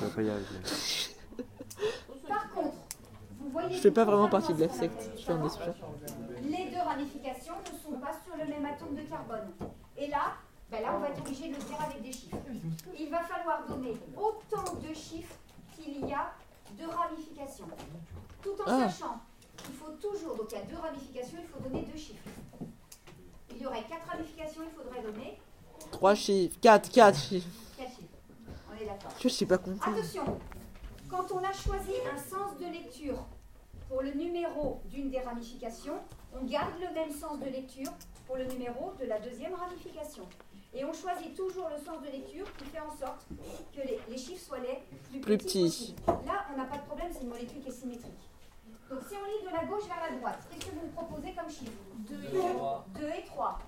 Par contre, vous voyez je fais pas vraiment partie de la secte. Je suis un espion. Les deux ramifications ne sont pas sur le même atome de carbone. Et là, ben là, on va être obligé de le dire avec des chiffres. Il va falloir donner autant de chiffres qu'il y a de ramifications. Tout en Ah. sachant qu'il faut toujours, donc il y a deux ramifications, il faut donner deux chiffres. Il y aurait quatre ramifications, il faudrait donner 3 chiffres. 4, 4 chiffres. quatre chiffres. On est d'accord. Je sais pas compter. Attention, quand on a choisi un sens de lecture pour le numéro d'une des ramifications, on garde le même sens de lecture pour le numéro de la deuxième ramification. Et on choisit toujours le sens de lecture qui fait en sorte que les, les chiffres soient les plus, Plus petits. Là, on n'a pas de problème, c'est une molécule qui est symétrique. Donc si on lit de la gauche vers la droite, qu'est-ce que vous me proposez comme chiffre 2 et 3.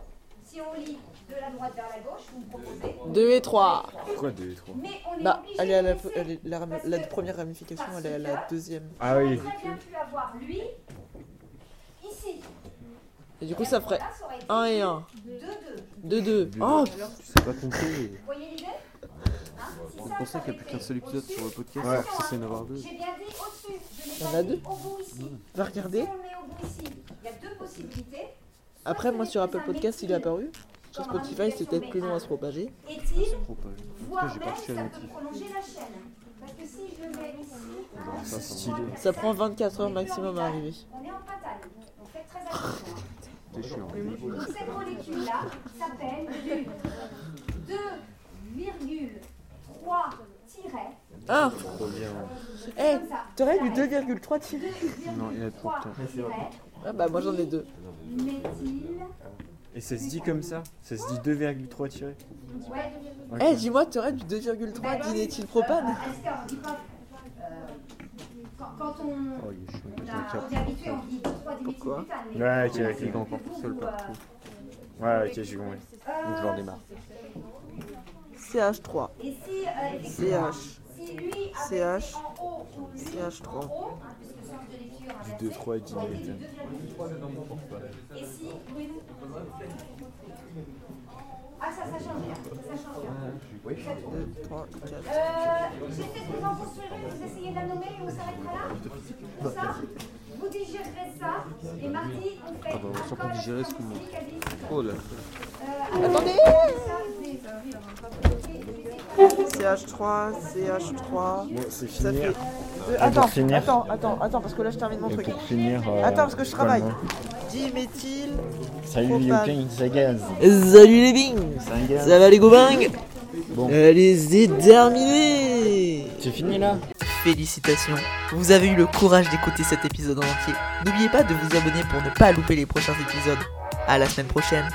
Si on lit de la droite vers la gauche, vous me proposez 2 et 3. Pourquoi 2 et 3 Mais on est Bah, obligé elle est à de la, elle est- la, ram- première ramification, elle est à la deuxième. Ah oui. Très bien pu avoir lui ici. Et du coup, ça ferait Là, ça aurait été 1 et 1. 2, 2. 2, 2. Oh, Tu sais pas. Vous voyez l'idée? C'est pour ça qu'il n'y a plus qu'un seul épisode sur le podcast, alors que c'est Il y en a deux. Mmh. Va regarder. Après, moi sur Apple Podcast, il est apparu. Sur Spotify, c'est peut-être plus long à se propager. Est-il voire même ça peut prolonger la chaîne. Parce que si je mets ici... Ça prend 24 heures maximum à arriver. On est en Patagne, on fait très attention. Cette molécule-là s'appelle 2 Ah Trop bien. Eh, t'aurais du tiret, 2,3 tiré 2,3 Non, il y en a trop de temps. tiret, Ah bah, moi, j'en ai deux. Et ça se dit comme ça? Ça se dit 2,3 tiré Ouais. Eh, dis-moi, t'aurais du 2,3 diméthylpropane Euh, euh, quand, on. Oh, il est chiant. On, a, on est habitué, on dit 3 Pourquoi Ouais, ok. Il est encore tout seul partout. Ouais, ok, j'ai compris. euh, Donc je leur démarre. CH3. Et si, euh, effectivement, CH. Si lui avait CH. été en haut ou lui CH3. en haut, hein, puisque le sens de lecture inversé, Du 2,3 et ça aurait été diméthane. du 2,3. Et si oui. Ah, ça, ça change rien. Ça, change. Ça tourne. 2, 3, 4. Euh, J'ai fait j'en construirai, vous essayez de la nommer et on s'arrêtera là? Ça, vous digérerez ça, et mardi, on fait Ah bah, on sûrement col digérer ce qu'on. Oh là. Euh, Attendez ça, c'est- CH3, CH3. Bon, c'est Ça fini. fait deux- Et Attends, finir- attends, attends, attends, parce que là je termine mon Et truc. pour finir. euh, Attends, parce que je travaille. Diméthyl. euh, Salut Propane. Liu c'est gaz. Salut les bings. Ça va les gobingues Bon. Allez, c'est terminé C'est fini là? Félicitations, vous avez eu le courage d'écouter cet épisode en entier. N'oubliez pas de vous abonner pour ne pas louper les prochains épisodes. À la semaine prochaine